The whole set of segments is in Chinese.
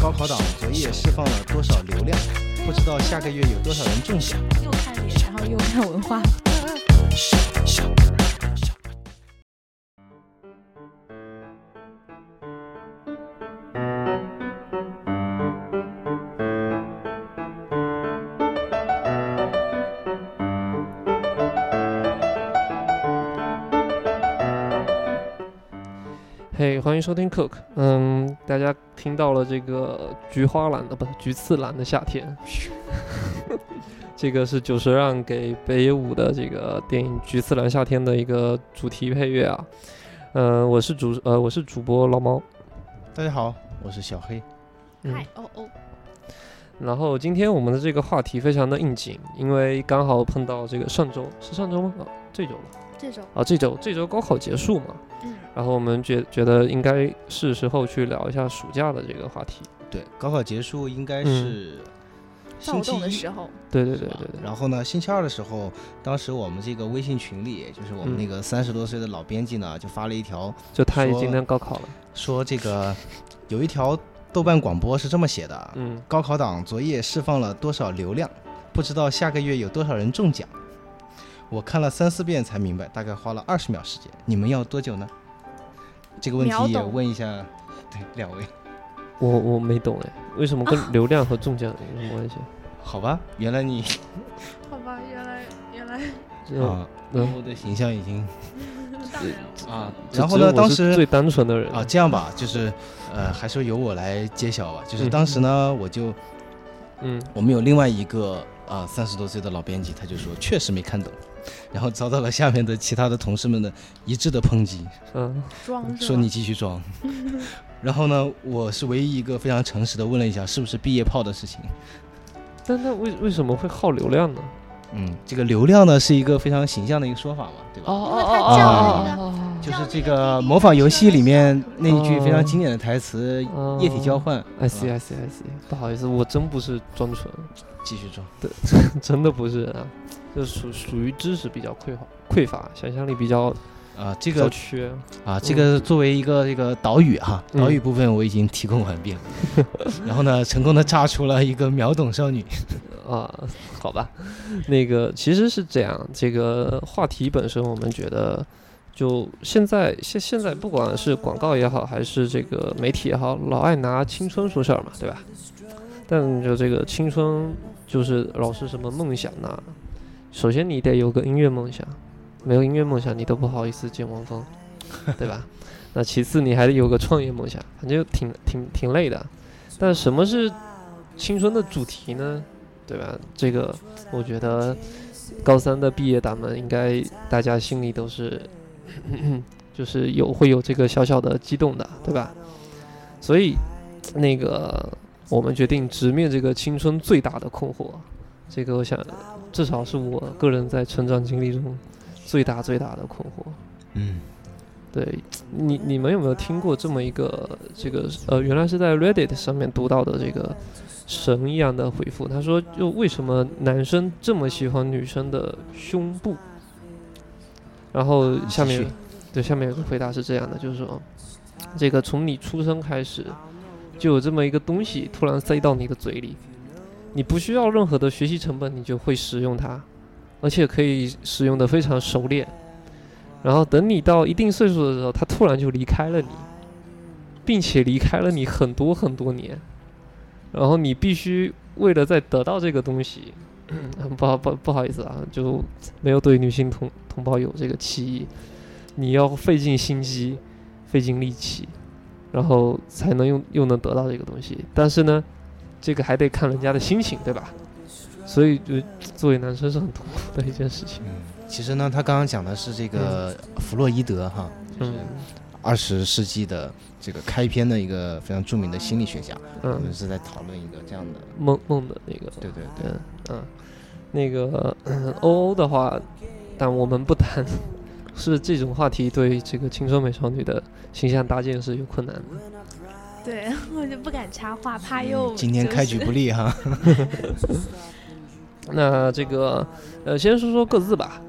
高考党昨夜释放了多少流量？不知道下个月有多少人中奖。又看脸，然后又看文化。嘿，欢迎收听 Cook。嗯，大家听到了这个菊花蓝的不是菊次蓝的夏天，这个是久石让给北野武的这个电影《菊次蓝夏天》的一个主题配乐啊。嗯，我是主呃我是主播老猫。大家好，我是小黑。嗯嗨，哦哦，然后今天我们的这个话题非常的应景，因为刚好碰到这个上周是上周吗？啊，这周吧。这周，啊，这周这周高考结束嘛，嗯，然后我们觉觉得应该是时候去聊一下暑假的这个话题。对，高考结束应该是躁星期一动的时候，对对对对对。然后呢，星期二的时候，当时我们这个微信群里，就是我们嗯那个三十多岁的老编辑呢，就发了一条就他已说今天高考了，说这个有一条豆瓣广播是这么写的：嗯，高考党昨夜释放了多少流量？不知道下个月有多少人中奖。我看了三四遍才明白，大概花了二十秒时间。你们要多久呢？这个问题也问一下，对两位，我我没懂哎，为什么跟流量和中奖有什么关系？好吧？原来你好吧，原来原来啊，嗯我的形象已经啊。然后呢，当时最单纯的人啊，这样吧，就是呃，还是由我来揭晓吧。就是嗯当时呢，我就嗯我们有另外一个啊三十多岁的老编辑，他就说确实没看懂，然后遭到了下面的其他的同事们的一致的抨击，嗯 装说你继续装。然后呢，我是唯一一个非常诚实的问了一下，是不是毕业炮的事情。但那为为什么会耗流量呢？嗯，这个流量呢是一个非常形象的一个说法嘛，对吧？因为他叫啊那个哦就是这个模仿游戏里面那一句非常经典的台词哦“液体交换 I see 啊 I see I see，不好意思，我真不是装纯，”，继续装。对 真的不是啊，就属属于知识比较匮乏匮乏，想象力比较啊，这个缺。啊，这个作为一个这个岛屿哈，嗯岛屿部分我已经提供完毕了，然后呢，成功的炸出了一个秒懂少女。啊，好吧，那个其实是这样，这个话题本身我们觉得，就现在现现在不管是广告也好，还是这个媒体也好，老爱拿青春说事儿嘛，对吧？但就这个青春，就是老是什么梦想呐、首先你得有个音乐梦想，没有音乐梦想你都不好意思见汪峰，对吧？那其次你还得有个创业梦想，反正就挺挺挺累的。但什么是青春的主题呢？对吧？这个我觉得高三的毕业党们应该大家心里都是，就是有会有这个小小的激动的，对吧？所以那个我们决定直面这个青春最大的困惑。这个我想至少是我个人在成长经历中最大最大的困惑。嗯，对你，你们有没有听过这么一个这个呃，原来是在 Reddit 上面读到的这个神一样的回复？他说，就为什么男生这么喜欢女生的胸部？然后下面对下面有个回答是这样的，就是说，这个从你出生开始，就有这么一个东西突然塞到你的嘴里，你不需要任何的学习成本，你就会使用它，而且可以使用的非常熟练。然后等你到一定岁数的时候，它突然就离开了你，并且离开了你很多很多年。然后你必须为了再得到这个东西，不好不不好意思啊，就没有对女性同同胞有这个歧义，你要费尽心机，费尽力气，然后才能用又能得到这个东西。但是呢，这个还得看人家的心情，对吧？所以就作为男生是很痛苦的一件事情。嗯，其实呢，他刚刚讲的是这个弗洛伊德哈，就是嗯二十世纪的这个开篇的一个非常著名的心理学家，嗯我嗯们，是在讨论一个这样的，梦梦的那个，对对对，嗯嗯，那个嗯欧欧的话，但我们不谈，是这种话题对这个青春美少女的形象搭建是有困难的。对 我就不敢插话，怕又嗯今天开局不利哈，那这个呃，先说说各自吧。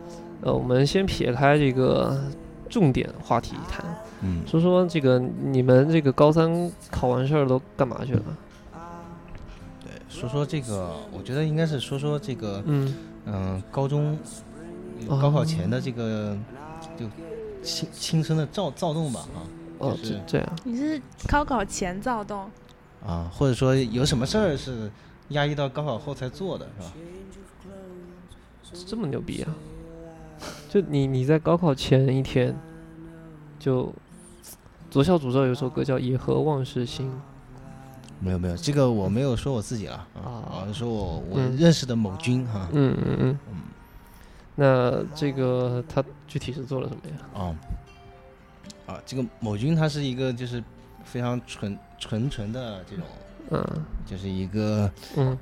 呃，我们先撇开这个重点话题谈，嗯，说说这个你们这个高三考完事儿都干嘛去了？对，说说这个，我觉得应该是说说这个，嗯嗯、高中哦高考前的这个就青青春的躁躁动吧，啊哦，就是这这样，你是高考前躁动，啊，或者说有什么事儿是压抑到高考后才做的，是吧？这么牛逼啊！就你你在高考前一天，就左小诅咒有首歌叫《野河望世心》，没有没有，这个我没有说我自己了啊，啊我是说我我嗯认识的某君哈，嗯嗯嗯。嗯那这个他具体是做了什么呀？啊啊，这个某君他是一个就是非常纯纯纯的这种，嗯。就是一个嗯。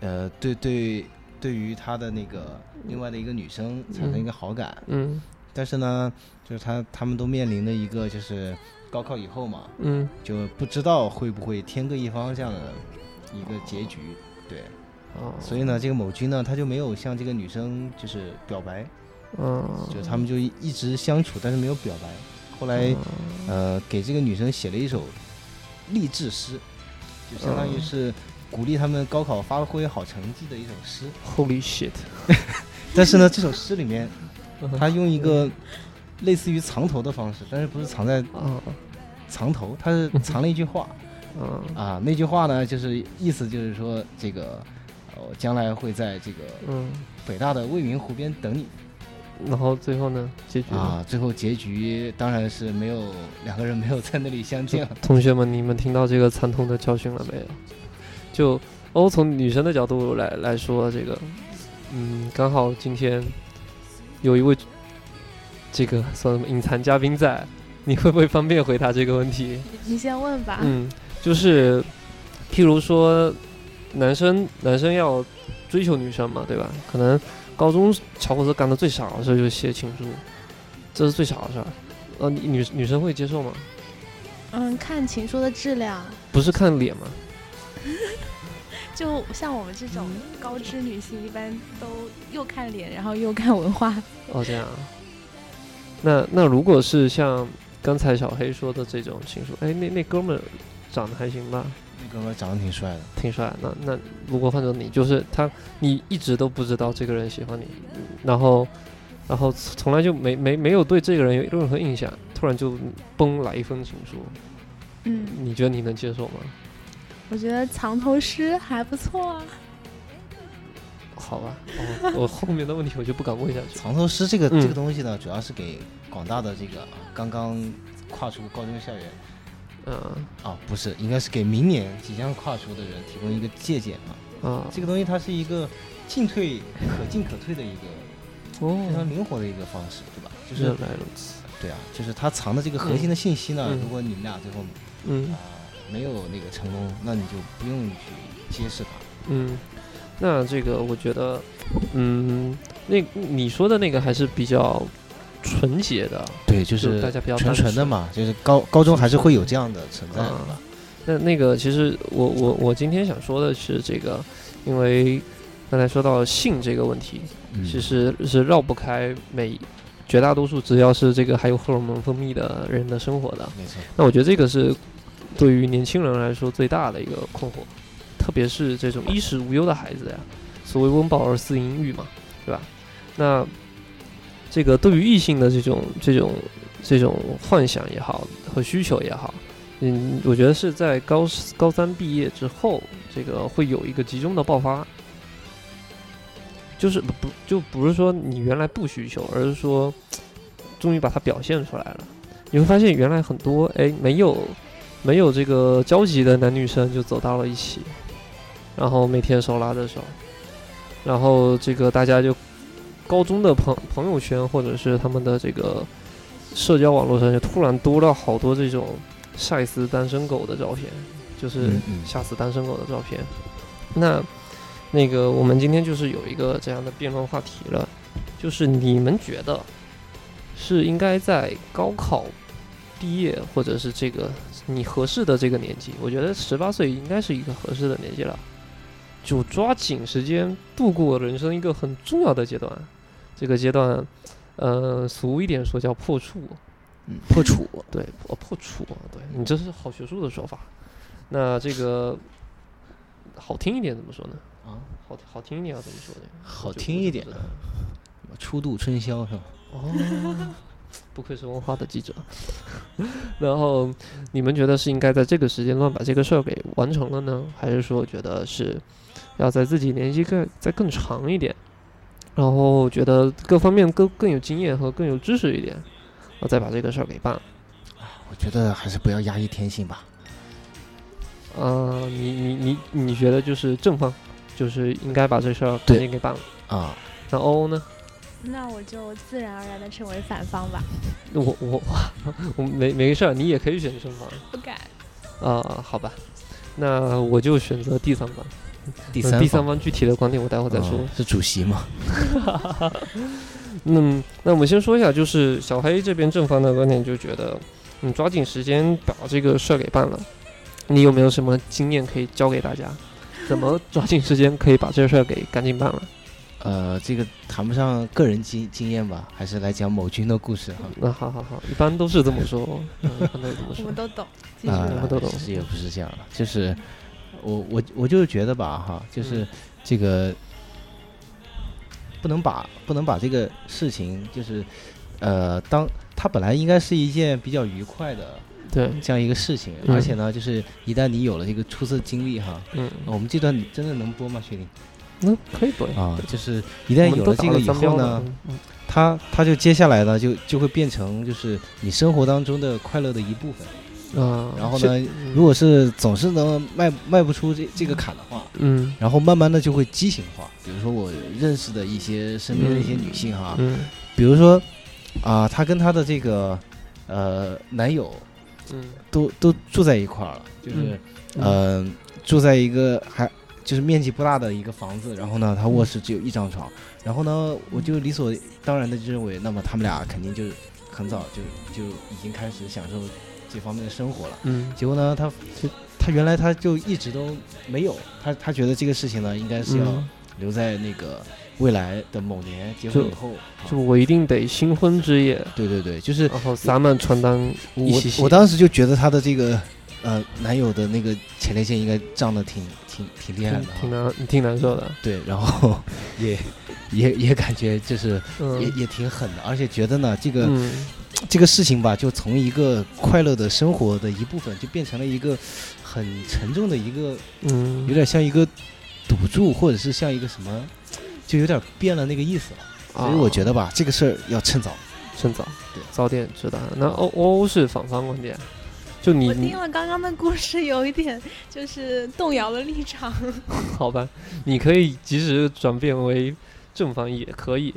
呃对对对于他的那个另外的一个女生产生一个好感，嗯。但是呢，就是他他们都面临的一个就是高考以后嘛，嗯。就不知道会不会天各一方这样的一个结局，对，哦，所以呢，这个某君呢他就没有向这个女生就是表白，嗯，就他们就一一直相处，但是没有表白，后来。呃，给这个女生写了一首励志诗，就相当于嗯是鼓励他们高考发挥好成绩的一首诗。Holy shit！但是呢，这首诗里面，嗯他用一个类似于藏头的方式，但是不是藏在啊藏头，他是藏了一句话啊啊。那句话呢，就是意思就是说，这个呃我将来会在这个嗯，北大的未名湖边等你然后最后呢，结局啊。最后结局当然是没有两个人没有在那里相见了。同学们，你们听到这个惨痛的教训了没有？就哦，从女生的角度来来说，这个，嗯，刚好今天有一位这个算什么隐藏嘉宾在，你会不会方便回答这个问题？你先问吧。嗯，就是譬如说，男生男生要追求女生嘛，对吧？可能高中小伙子干的最傻的事就是写情书，这是最傻的事儿。呃，你女女生会接受吗？嗯，看情书的质量，不是看脸吗？就像我们这种高知女性，一般都又看脸，然后又看文化。哦，这样啊。那那如果是像刚才小黑说的这种情书，哎，那那哥们儿长得还行吧，那哥们长得挺帅的，挺帅。那那如果换成你，就是他，你一直都不知道这个人喜欢你，然后然后从来就没没没有对这个人有任何印象，突然就崩来一封情书，嗯，你觉得你能接受吗？我觉得藏头诗还不错啊。好吧，哦，我后面的问题我就不敢问下去。藏头诗这个、嗯这个东西呢，主要是给广大的这个刚刚跨出高中校园嗯啊，不是，应该是给明年即将跨出的人提供一个借鉴啊。啊，这个东西它是一个进退可进可退的一个非常哦，灵活的一个方式，对吧？就是原来如此。对啊，就是它藏的这个核心的信息呢，如果你们俩最后嗯啊、没有那个成功，那你就不用去揭示它。嗯，那这个我觉得，嗯，那你说的那个还是比较纯洁的，对，就就是大家比较纯单纯纯的嘛，就是高高中还是会有这样的存在的？那那个其实我我我今天想说的是这个，因为刚才说到性这个问题，嗯其实是绕不开每绝大多数只要是这个还有荷尔蒙分泌的人的生活的。没错，那我觉得这个是对于年轻人来说最大的一个困惑，特别是这种衣食无忧的孩子呀，所谓温饱而思淫欲嘛，对吧？那这个对于异性的这种这种这种幻想也好和需求也好，嗯，我觉得是在高高三毕业之后，这个会有一个集中的爆发。就是不就不是说你原来不需求，而是说终于把它表现出来了。你会发现原来很多哎没有没有这个交集的男女生就走到了一起，然后每天手拉着手，然后这个大家就高中的朋朋友圈或者是他们的这个社交网络上就突然多了好多这种晒死单身狗的照片，就是吓死单身狗的照片。那那个我们今天就是有一个这样的辩论话题了，就是你们觉得是应该在高考毕业，或者是这个你合适的这个年纪，我觉得十八岁应该是一个合适的年纪了，就抓紧时间度过人生一个很重要的阶段。这个阶段，呃，俗一点说叫破处，嗯，破处，对，破破处，对你这是好学术的说法。那这个好听一点怎么说呢？啊，好好听一点要怎么说呢？好听一点初度春宵是吧？哦，不愧是文化的记者。然后你们觉得是应该在这个时间段把这个事儿给完成了呢，还是说觉得是要在自己年纪更再更长一点，然后觉得各方面更更有经验和更有知识一点，我再把这个事儿给办了？我觉得还是不要压抑天性吧。呃，你你你你觉得就是正方，就是应该把这事儿赶对紧给办了。啊，那欧欧呢？那我就自然而然的成为反方吧，我我 我没没事儿，你也可以选正方。不敢。啊、好吧，那我就选择第三方。第三呃第三方方具体的观点我待会儿再说哦。是主席吗？嗯，那我们先说一下，就是小黑这边正方的观点就觉得，你抓紧时间把这个事儿给办了。你有没有什么经验可以教给大家？怎么抓紧时间可以把这事儿给赶紧办了？呃，这个谈不上个人经经验吧，还是来讲某君的故事哈。那好好好，一般都是这么说，嗯、一般都是这么 我说们。都懂，我们都懂其实也不是这样的，就是我我我就是觉得吧哈，就是这个不能把不能把这个事情就是呃当它本来应该是一件比较愉快的对，这样一个事情，嗯而且呢，就是一旦你有了这个初次经历哈，嗯，我们这段真的能播吗？确定那可以播。啊，就是一旦有了这个以后呢，，嗯它它就接下来呢就就会变成就是你生活当中的快乐的一部分。嗯啊，然后呢，如果是总是能迈迈不出这这个坎的话，嗯。然后慢慢的就会畸形化。比如说我认识的一些身边的一些女性哈，嗯。比如说啊、她跟她的这个呃男友嗯。都都住在一块儿了，就是嗯。呃住在一个还就是面积不大的一个房子，然后呢，她卧室只有一张床，然后呢，我就理所当然的就认为，那么他们俩肯定就很早就就已经开始享受这方面的生活了。嗯结果呢，他就他原来他就一直都没有，他他觉得这个事情呢，应该是要嗯留在那个未来的某年结婚以后。就啊我一定得新婚之夜，对对对，就是然后撒满床单我我当时就觉得他的这个呃男友的那个前列腺应该胀得挺挺挺厉害的挺。难挺难受的，对，然后也也也感觉就是也嗯也挺狠的，而且觉得呢这个嗯这个事情吧，就从一个快乐的生活的一部分，就变成了一个很沉重的一个嗯，有点像一个赌注，或者是像一个什么，就有点变了那个意思了。所以我觉得吧，这个事儿要趁早。趁早对早点知道。那欧欧是反方观点，就你我听了刚刚的故事，有一点就是动摇了立场。好吧，你可以及时转变为正方也可以。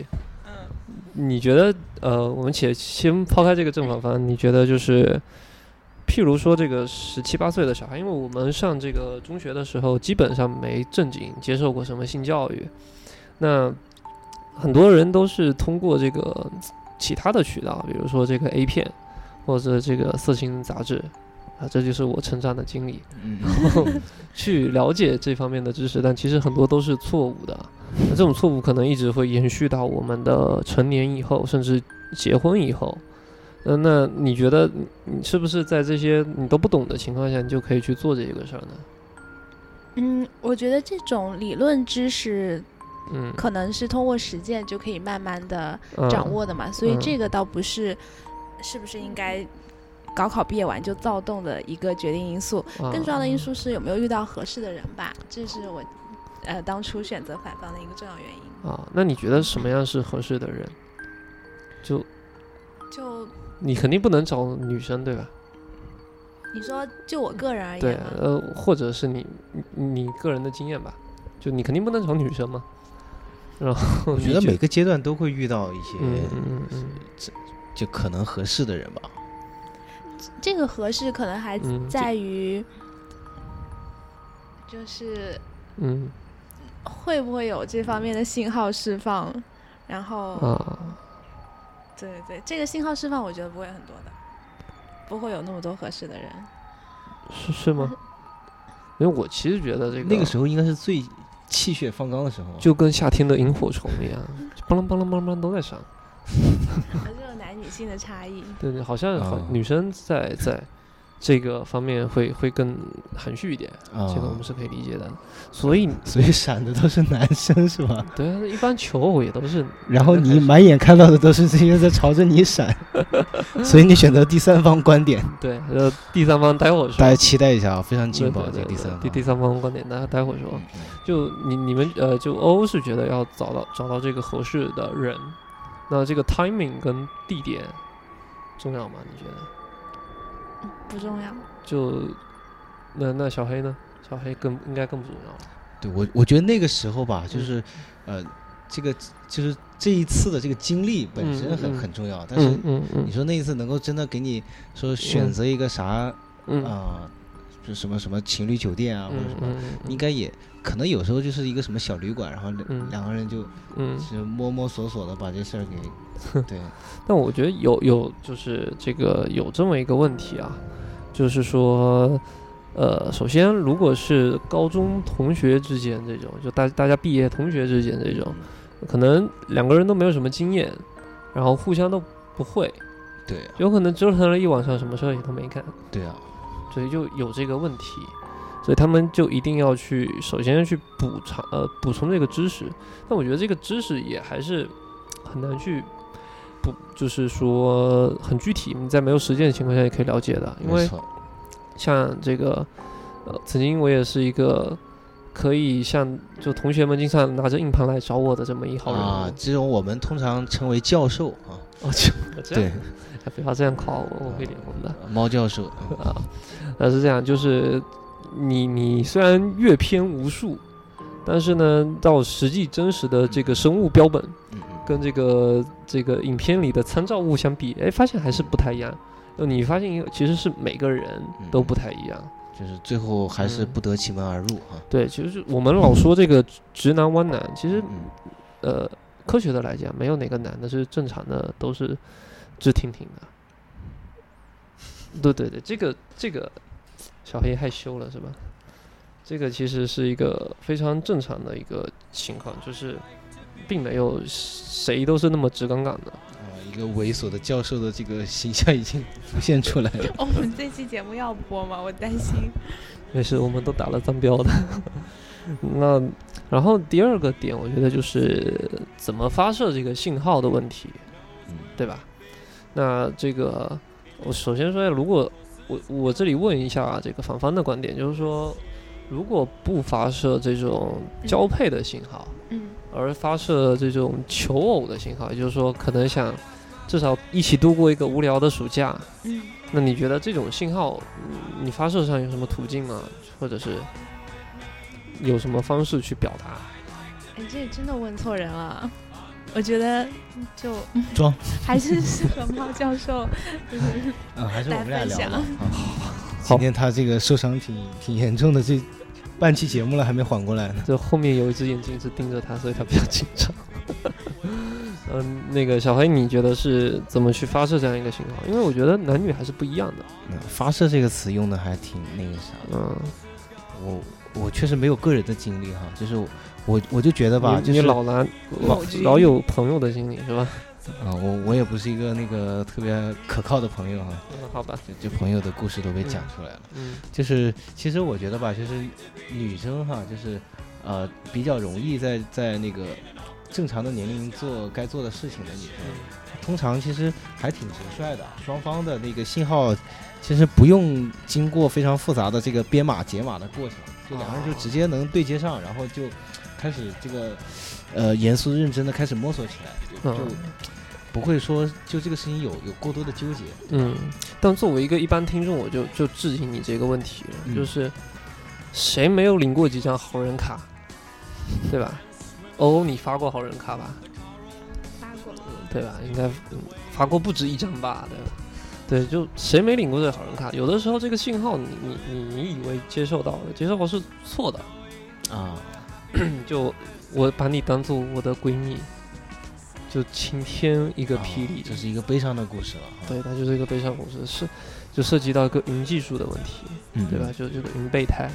你觉得呃，我们且先抛开这个正反方，你觉得就是，譬如说这个十七八岁的小孩，因为我们上这个中学的时候，基本上没正经接受过什么性教育，那很多人都是通过这个其他的渠道，比如说这个 A 片或者这个色情杂志。啊，这就是我成长的经历。然后，去了解这方面的知识，但其实很多都是错误的。那这种错误可能一直会延续到我们的成年以后，甚至结婚以后。嗯，那你觉得你你是不是在这些你都不懂的情况下，你就可以去做这个事儿呢？嗯，我觉得这种理论知识嗯，可能是通过实践就可以慢慢的嗯掌握的嘛，所以嗯这个倒不是是不是应该高考毕业完就躁动的一个决定因素。啊更重要的因素是有没有遇到合适的人吧，这是我呃当初选择反方的一个重要原因。啊，那你觉得什么样是合适的人？就就你肯定不能找女生，对吧？你说就我个人而言对，，呃，或者是你你你个人的经验吧，就你肯定不能找女生嘛。然后我觉得每个阶段都会遇到一些嗯嗯嗯嗯就可能合适的人吧。这个合适可能还在于就是嗯会不会有这方面的信号释放，然后啊，对对对，这个信号释放我觉得不会很多的，不会有那么多合适的人。是是吗？因为我其实觉得这个那个时候应该是最气血方刚的时候。就跟夏天的萤火虫一样，就 邦啷嘣啷嘣啷都在闪。女性的差异。对对，好像好啊女生在在这个方面会会更含蓄一点，啊这个我们是可以理解的。所以 所以闪的都是男生是吧？对啊，一般求偶也都是然后你满眼看到的都是这些在朝着你闪，所以你选择第三方观点，对，呃，第三方待会儿说大。家期待一下啊，非常对劲爆对对对这个第三方。第第三方观点，大家待会儿说。就你你们呃，就欧欧是觉得要找到找到这个合适的人，那这个 timing 跟地点重要吗？你觉得？不重要，就那那小黑呢？小黑更应该更不重要了。对我我觉得那个时候吧，就是呃，这个就是这一次的这个经历本身很很重要，但是你说那一次能够真的给你说选择一个啥嗯啊，就什么什么情侣酒店啊或者什么，应该也可能有时候就是一个什么小旅馆，然后两个人就嗯。是摸摸索索的把这事儿给 对，但我觉得有有就是这个有这么一个问题啊，就是说，呃，首先如果是高中同学之间这种，就大大家毕业同学之间这种，可能两个人都没有什么经验，然后互相都不会，对有可能折腾了一晚上，什么事儿也都没干，对啊，所以就有这个问题，所以他们就一定要去首先去补偿呃补充这个知识，但我觉得这个知识也还是很难去补就是说很具体，你在没有实践的情况下也可以了解的，因为，像这个呃曾经我也是一个可以像就同学们经常拿着硬盘来找我的这么一号人啊，这种我们通常称为教授啊，哦就 这样对，哎不要这样夸我，我会脸红的。猫教授，嗯啊，那是这样，就是你你虽然阅片无数，但是呢，到实际真实的这个生物标本跟这个这个影片里的参照物相比，哎，发现还是不太一样。就你发现其实是每个人都不太一样。就是最后还是嗯不得其门而入啊，对，其实就我们老说这个直男弯男，其实嗯呃，科学的来讲，没有哪个男的是正常的，都是直挺挺的。对对对，这个这个小黑害羞了是吧？这个其实是一个非常正常的一个情况，就是并没有谁都是那么直杠杠的。啊，一个猥琐的教授的这个形象已经浮现出来了。哦，我们这期节目要播吗？我担心。没事，我们都打了脏标的。那然后第二个点，我觉得就是怎么发射这个信号的问题，嗯对吧？那这个我首先说，如果我我这里问一下这个反方的观点，就是说，如果不发射这种交配的信号，嗯而发射这种求偶的信号，也就是说，可能想至少一起度过一个无聊的暑假，嗯，那你觉得这种信号，嗯你发射上有什么途径吗？或者是有什么方式去表达？哎，这真的问错人了。我觉得就装 还是适合猫教授，就是嗯，还是我们俩聊吧。啊好今天他这个受伤挺挺严重的，这半期节目了还没缓过来呢。这后面有一只眼睛是盯着他，所以他比较紧张。嗯，那个小黑，你觉得是怎么去发射这样一个信号？因为我觉得男女还是不一样的。嗯，发射这个词用的还挺那个啥的。嗯，我我确实没有个人的经历哈，就是我我我就觉得吧，就是你老男老老有朋友的经历是吧？啊，我我也不是一个那个特别可靠的朋友哈，嗯，好吧。就就朋友的故事都被讲出来了。嗯就是其实我觉得吧，就是女生哈，就是呃比较容易在在那个正常的年龄做该做的事情的女生，通常其实还挺直率的，双方的那个信号其实不用经过非常复杂的这个编码解码的过程，就两个人就直接能对接上，然后就开始这个呃严肃认真的开始摸索起来，就不会说就这个事情有有过多的纠结。嗯，但作为一个一般听众，我就就质疑你这个问题了，嗯就是谁没有领过几张好人卡，对吧？欧欧，你发过好人卡吧？对吧？应该、嗯、发过不止一张吧？对吧？对，就谁没领过这个好人卡？有的时候这个信号你，你你你以为接受到了，接受到是错的。啊，就我把你当做我的闺蜜，就晴天一个啊霹雳，这是一个悲伤的故事了。对，它就是一个悲伤故事，是就涉及到一个云技术的问题，嗯对吧？？就这个云备胎。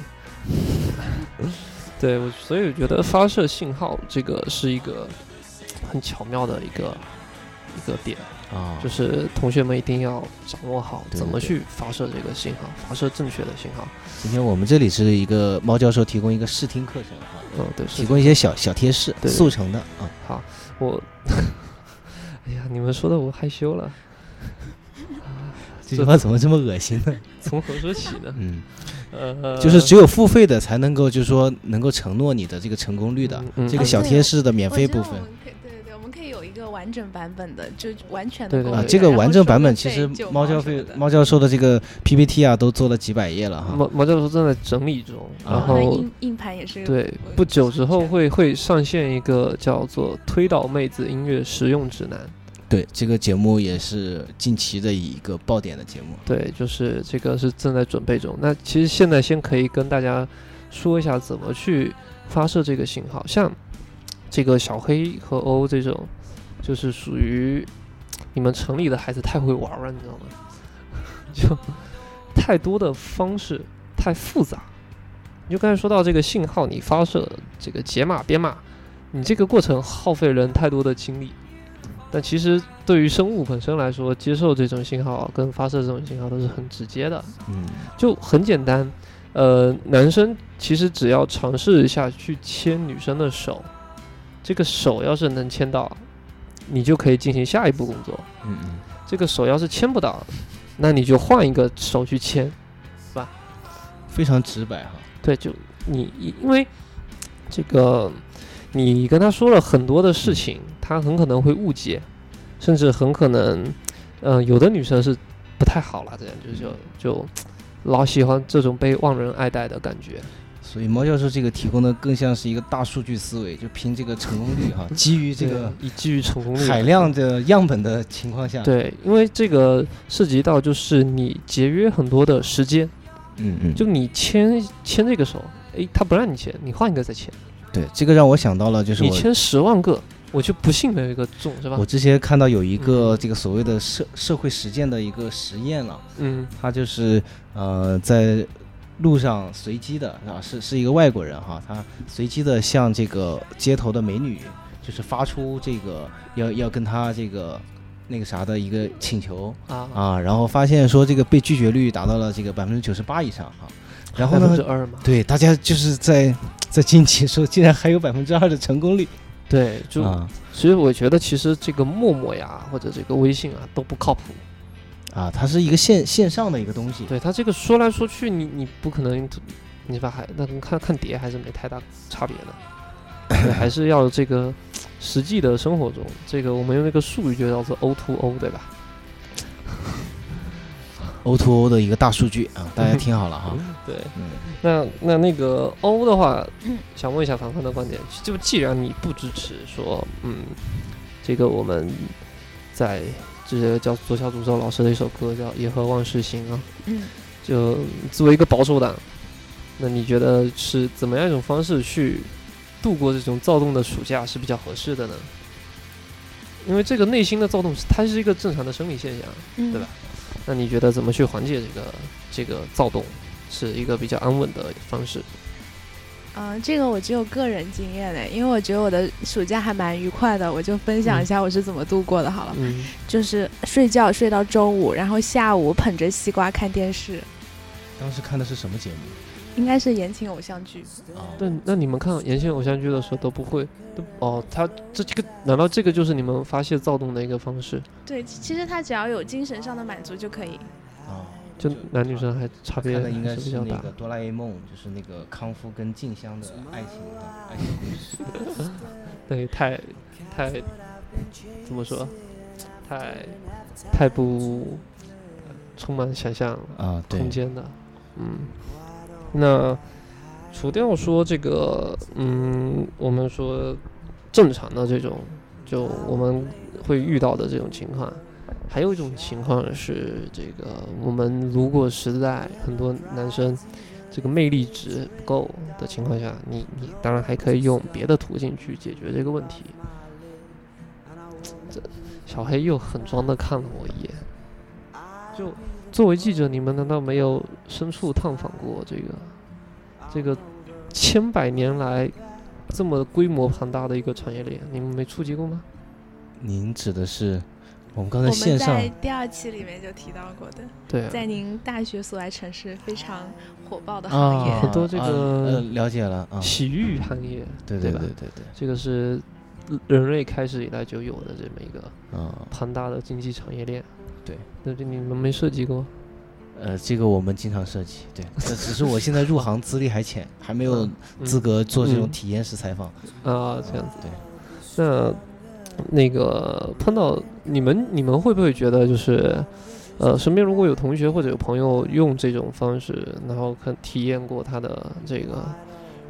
对，我所以我觉得发射信号这个是一个很巧妙的一个一个点，啊，就是同学们一定要掌握好怎么去发射这个信号，发射正确的信号。今天我们这里是一个猫教授提供一个试听课程哈，嗯，对，提供一些小小贴士，速成的啊。好，我，哎呀，你们说的我害羞了，这句话怎么这么恶心呢？从何说起呢？嗯，呃，就是只有付费的才能够，就是说能够承诺你的这个成功率的嗯嗯。这个小贴士的免费部分。我个完整版本的，就完全的对对啊。这个完整版本其实猫教费九毛什么的猫教授的这个 PPT 啊都做了几百页了哈。猫猫教授正在整理中，啊然后那硬硬盘也是对，呃不久之后会会上线一个叫做《推倒妹子音乐实用指南》。对，这个节目也是近期的一个爆点的节目。对，就是这个是正在准备中。那其实现在先可以跟大家说一下怎么去发射这个信号，像这个小黑和欧这种，就是属于你们城里的孩子太会玩了，你知道吗？就太多的方式太复杂。你就刚才说到这个信号，你发射这个解码编码，你这个过程耗费人太多的精力。但其实对于生物本身来说，接受这种信号跟发射这种信号都是很直接的，嗯，就很简单。呃，男生其实只要尝试一下去牵女生的手，这个手要是能牵到，你就可以进行下一步工作。嗯嗯，这个手要是牵不到，那你就换一个手去牵。非常直白哈。对，就你因为这个，你跟他说了很多的事情，他很可能会误解，甚至很可能，嗯、有的女生是不太好了，这样就就就老喜欢这种被忘人爱戴的感觉。所以猫教授这个提供的更像是一个大数据思维，就凭这个成功率哈，基于这个以基于成功率。海量的样本的情况下，，对，因为这个涉及到就是你节约很多的时间，嗯嗯，就你牵牵这个手，诶，他不让你牵，你换一个再牵，对这个让我想到了，就是你牵十万个，我就不信没有一个中，是吧？我？之前看到有一个嗯。这个所谓的社社会实践的一个实验了，嗯。他就是呃在路上随机的啊，是是一个外国人哈，他随机的向这个街头的美女，就是发出这个要要跟他这个那个啥的一个请求啊。啊，然后发现说这个被拒绝率达到了这个百分之九十八以上哈，然后呢，对大家就是在在惊奇说竟然还有百分之二的成功率。对，就啊。所以我觉得其实这个陌陌呀或者这个微信啊都不靠谱。啊，它是一个线线上的一个东西，对它这个说来说去，你你不可能，你把还那跟看看碟还是没太大差别的，对，还是要这个实际的生活中，这个我们用那个术语就叫做 O to O，对吧？O to O 的一个大数据啊，大家听好了哈。对，嗯，那那那个 O 的话嗯，想问一下凡凡的观点，就既然你不支持说，嗯，这个我们在这是叫左小诅咒老师的一首歌叫《野鹤万事兴》啊，嗯，就作为一个保守党，那你觉得是怎么样一种方式去度过这种躁动的暑假是比较合适的呢？因为这个内心的躁动，它是一个正常的生理现象，嗯对吧？那你觉得怎么去缓解这个这个躁动，是一个比较安稳的方式？嗯、这个我只有个人经验嘞，因为我觉得我的暑假还蛮愉快的，我就分享一下我是怎么度过的好了。嗯，就是睡觉睡到中午，然后下午捧着西瓜看电视，当时看的是什么节目？应该是言情偶像剧。哦，那那你们看言情偶像剧的时候都不会都哦，他这这个难道这个就是你们发泄躁动的一个方式？对，其实他只要有精神上的满足就可以。啊，就男女生还差别应该是比较大是那个。哆啦 A 梦，就是那个康夫跟静香的爱情啊，爱情故事。对，太太怎么说？太太不充满想象啊，空，间的。嗯，那除掉说这个，嗯，我们说正常的这种，就我们会遇到的这种情况，还有一种情况是，这个我们如果实在很多男生这个魅力值不够的情况下，你你当然还可以用别的途径去解决这个问题。这小黑又很装的看了我一眼，就作为记者，你们难道没有深处探访过这个这个千百年来这么规模庞大的一个产业链？你们没触及过吗？您指的是我们刚才线上在第二期里面就提到过的，对啊，在您大学所在城市非常火爆的啊行业。很多这个了解了啊，洗浴行业，对对吧对对对对，这个是人类开始以来就有的这么一个啊庞大的经济产业链。对，那这你们没涉及过？呃，这个我们经常涉及，对，呃只是我现在入行资历还浅，还没有嗯资格做这种嗯体验式采访。啊，这样子。对，那那个碰到你们，你们会不会觉得就是，呃，身边如果有同学或者有朋友用这种方式，然后看体验过他的这个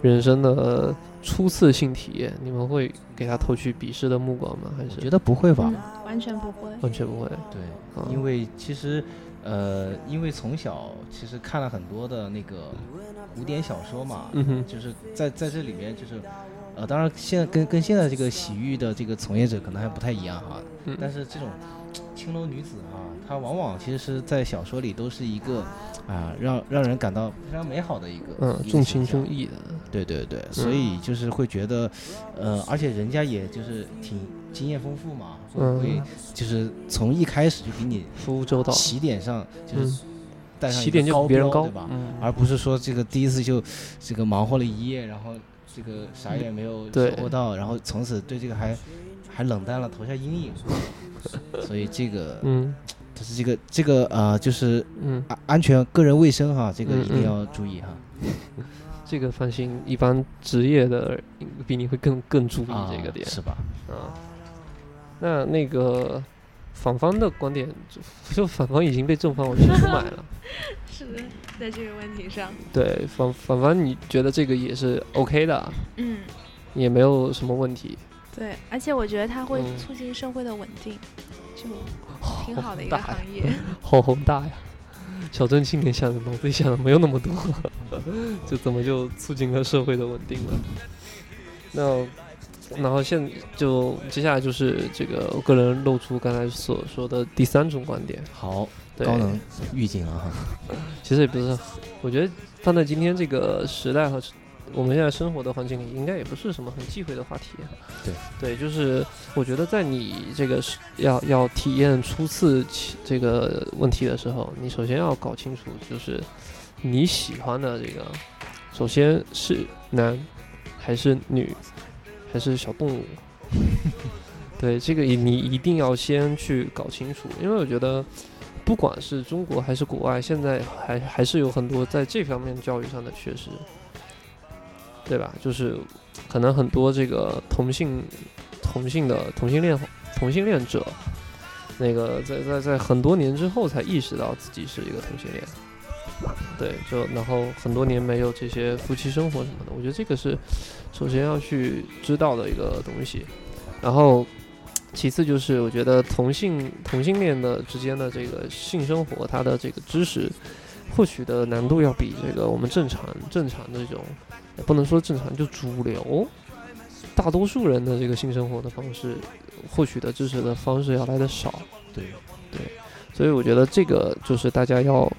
人生的初次性体验，你们会给他投去鄙视的目光吗？还是觉得不会吧？嗯，完全不会。完全不会？对，啊因为其实，呃，因为从小其实看了很多的那个古典小说嘛，嗯，就是在在这里面就是，呃，当然现在跟跟现在这个洗浴的这个从业者可能还不太一样哈，嗯但是这种青楼女子啊，她往往其实是在小说里都是一个啊，让让人感到非常美好的一个嗯，一个重情重义的，对对对，所以就是会觉得，呃，而且人家也就是挺经验丰富嘛，会就是从一开始就给你服务周到，起点上就是带上一起点就比别人高对吧？嗯，而不是说这个第一次就这个忙活了一夜，然后这个啥也没有对收获到，然后从此对这个还还冷淡了，投下阴影。所以这个嗯就是这个这个呃，就是嗯，安安全个人卫生哈，这个嗯嗯一定要注意哈。这个放心，一般职业的比你会更更注意啊，这个点是吧？啊。那那个反方的观点，就就反方已经被正方完全出卖了。是的，在这个问题上，对，反反反你觉得这个也是 OK 的，嗯，也没有什么问题，对，而且我觉得它会嗯促进社会的稳定，就挺好的一个行业。好宏大呀！小镇青年想的脑子里想的没有那么多，就怎么就促进了社会的稳定了？那然后现就接下来就是这个我个人露出刚才所说的第三种观点，好，对高能预警了哈。其实也不是，我觉得放在今天这个时代和我们现在生活的环境里，应该也不是什么很忌讳的话题。对对，就是我觉得在你这个是要要体验初次起这个问题的时候，你首先要搞清楚，就是你喜欢的这个，首先是男还是女，还是小动物。对，这个你一定要先去搞清楚，因为我觉得。不管是中国还是国外，现在还还是有很多在这方面教育上的缺失，对吧？就是可能很多这个同性同性的同性恋同性恋者，那个在在在很多年之后才意识到自己是一个同性恋，对，就然后很多年没有这些夫妻生活什么的，我觉得这个是首先要去知道的一个东西，然后。其次就是，我觉得同性同性恋的之间的这个性生活，它的这个知识获取的难度要比这个我们正常正常的这种，也不能说正常，就主流大多数人的这个性生活的方式，获取的知识的方式要来的少。对对，所以我觉得这个就是大家要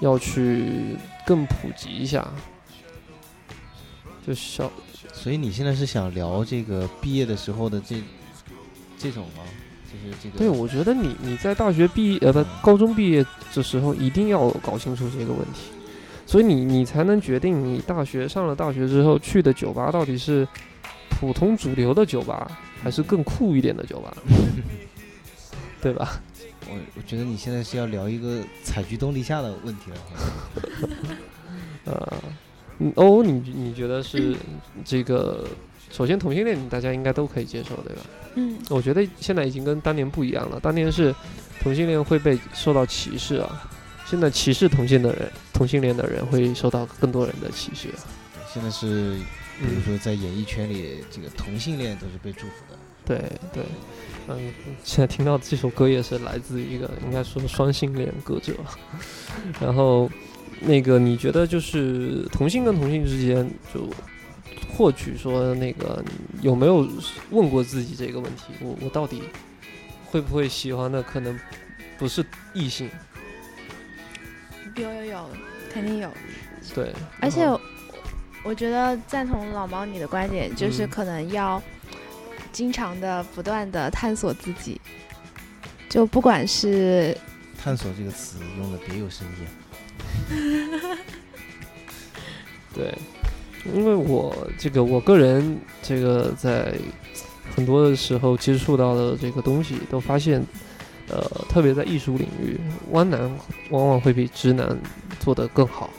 要去更普及一下，就小所以你现在是想聊这个毕业的时候的这这种吗？就是这个。对，我觉得你你在大学毕业呃不高中毕业的时候一定要搞清楚这个问题，所以你你才能决定你大学上了大学之后去的酒吧到底是普通主流的酒吧，还是更酷一点的酒吧，对吧？我我觉得你现在是要聊一个采菊东篱下的问题了。呃，嗯哦，你你觉得是 这个？首先，同性恋大家应该都可以接受，对吧？嗯，我觉得现在已经跟当年不一样了。当年是同性恋会被受到歧视啊，现在歧视同性的人，同性恋的人会受到更多人的歧视。现在是，比如嗯，说在演艺圈里，这个同性恋都是被祝福的。对对，嗯，现在听到这首歌也是来自于一个应该说双性恋歌者。然后，那个你觉得就是同性跟同性之间就获取说那个有没有问过自己这个问题？我我到底会不会喜欢的可能不是异性？有有有，肯定有。对，而且我觉得赞同老毛你的观点，就是嗯可能要经常的、不断的探索自己。就不管是探索这个词用的别有深意。对，因为我这个我个人这个在很多的时候接触到的这个东西，都发现，呃，特别在艺术领域，弯男往往会比直男做得更好，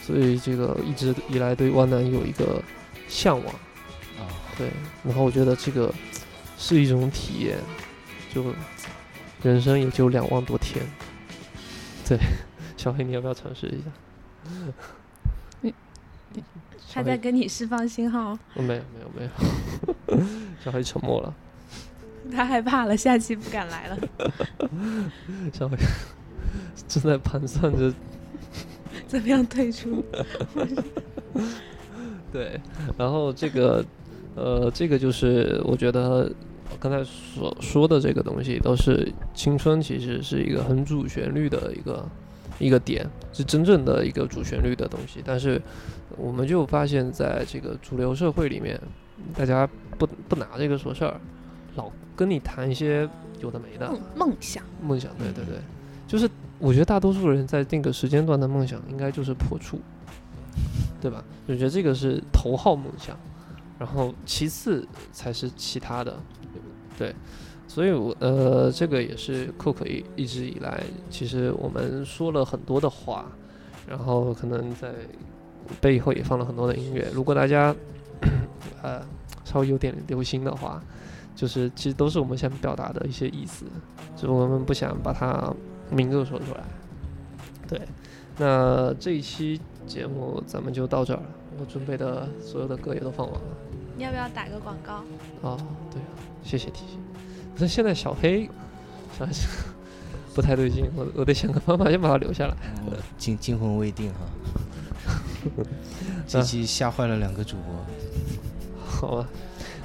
所以这个一直以来对弯男有一个向往。啊，对，然后我觉得这个是一种体验，就人生也就两万多天。对，小黑，你要不要尝试一下？他在跟你释放信号，哦没有没有没有，小黑沉默了。他害怕了，下期不敢来了。小黑 正在盘算着，怎么样退出？对，然后这个呃，这个就是我觉得刚才所说的这个东西，都是青春，其实是一个很主旋律的一个一个点，是真正的一个主旋律的东西。但是我们就发现，在这个主流社会里面，大家不不拿这个说事儿，老跟你谈一些有的没的梦梦想，梦想。对对对，就是我觉得大多数人在那个时间段的梦想，应该就是破处，对吧？我觉得这个是头号梦想，然后其次才是其他的，对。所以我，呃，这个也是 Cook 一一直以来，其实我们说了很多的话，然后可能在背后也放了很多的音乐。如果大家呃稍微有点留心的话，就是其实都是我们想表达的一些意思，只是我们不想把它明着说出来。对，那这一期节目咱们就到这儿了。我准备的所有的歌也都放完了。你要不要打个广告？哦，对啊，谢谢提醒。可是现在小黑，不太对劲，我我得想个办法先把他留下来。我惊惊魂未定哈，这期吓坏了两个主播。好吧，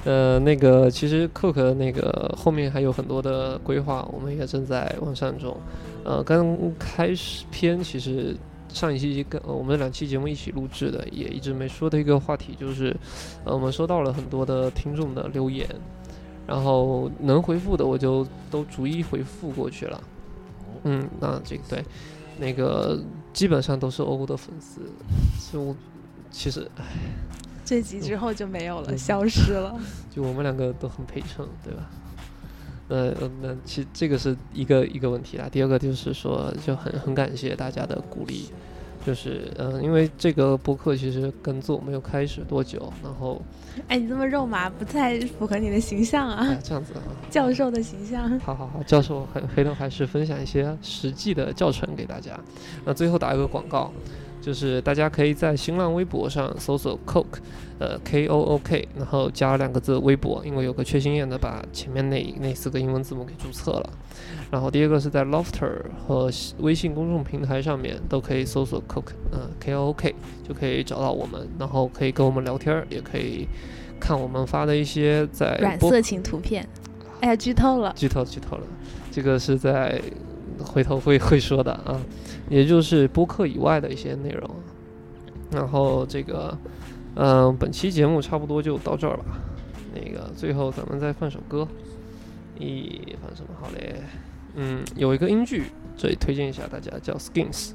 呃，那个其实 Cook 那个后面还有很多的规划，我们也正在完善中。呃，刚开始篇其实上一期跟、呃、我们两期节目一起录制的，也一直没说的一个话题就是，呃，我们收到了很多的听众的留言，然后能回复的我就都逐一回复过去了。嗯，那这个对，那个基本上都是欧欧的粉丝，所以我其实唉这集之后就没有了，嗯消失了。就我们两个都很陪衬，对吧？呃，呃那其这个是一个一个问题啦。第二个就是说，就很很感谢大家的鼓励，就是嗯、呃因为这个播客其实跟做没有开始多久，然后哎，你这么肉麻，不太符合你的形象哎啊，这样子啊，教授的形象。好好好，教授还回头还是分享一些实际的教程给大家。那最后打一个广告，就是大家可以在新浪微博上搜索 Coke，呃 K O O K，然后加两个字微博，因为有个缺心眼的把前面那那四个英文字母给注册了。然后第二个是在 Lofter 和微信公众平台上面都可以搜索 Coke，呃 K O O K 就可以找到我们，然后可以跟我们聊天儿，也可以看我们发的一些在播软色情图片。哎呀，剧透了。剧透剧透了，这个是在回头会会说的啊，也就是播客以外的一些内容。然后这个，嗯、本期节目差不多就到这儿吧。那个最后咱们再放首歌，咦，放什么好嘞？嗯，有一个英剧，这里推荐一下大家，叫 Skins，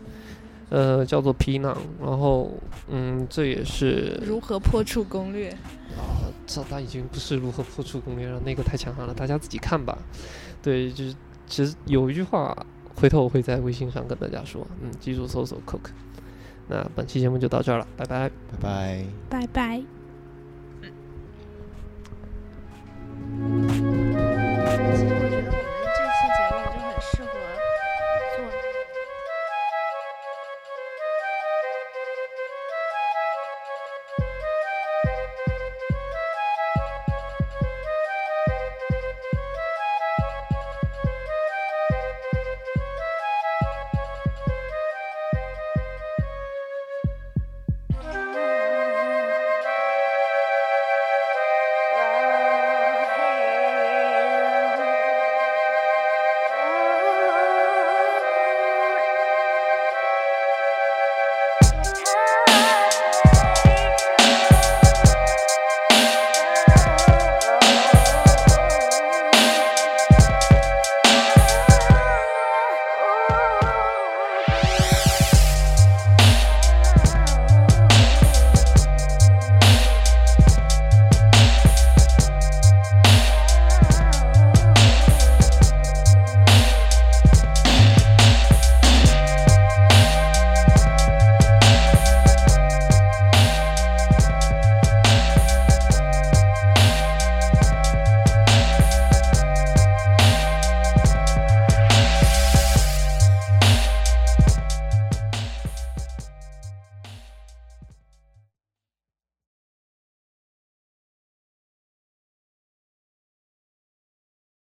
呃，叫做皮囊。然后，嗯，这也是如何破处攻略？啊，这那已经不是如何破处攻略了，那个太强悍了，大家自己看吧。对，就是其实有一句话，回头我会在微信上跟大家说。嗯记住搜索 coke 那本期节目就到这儿了拜拜。拜拜。拜拜。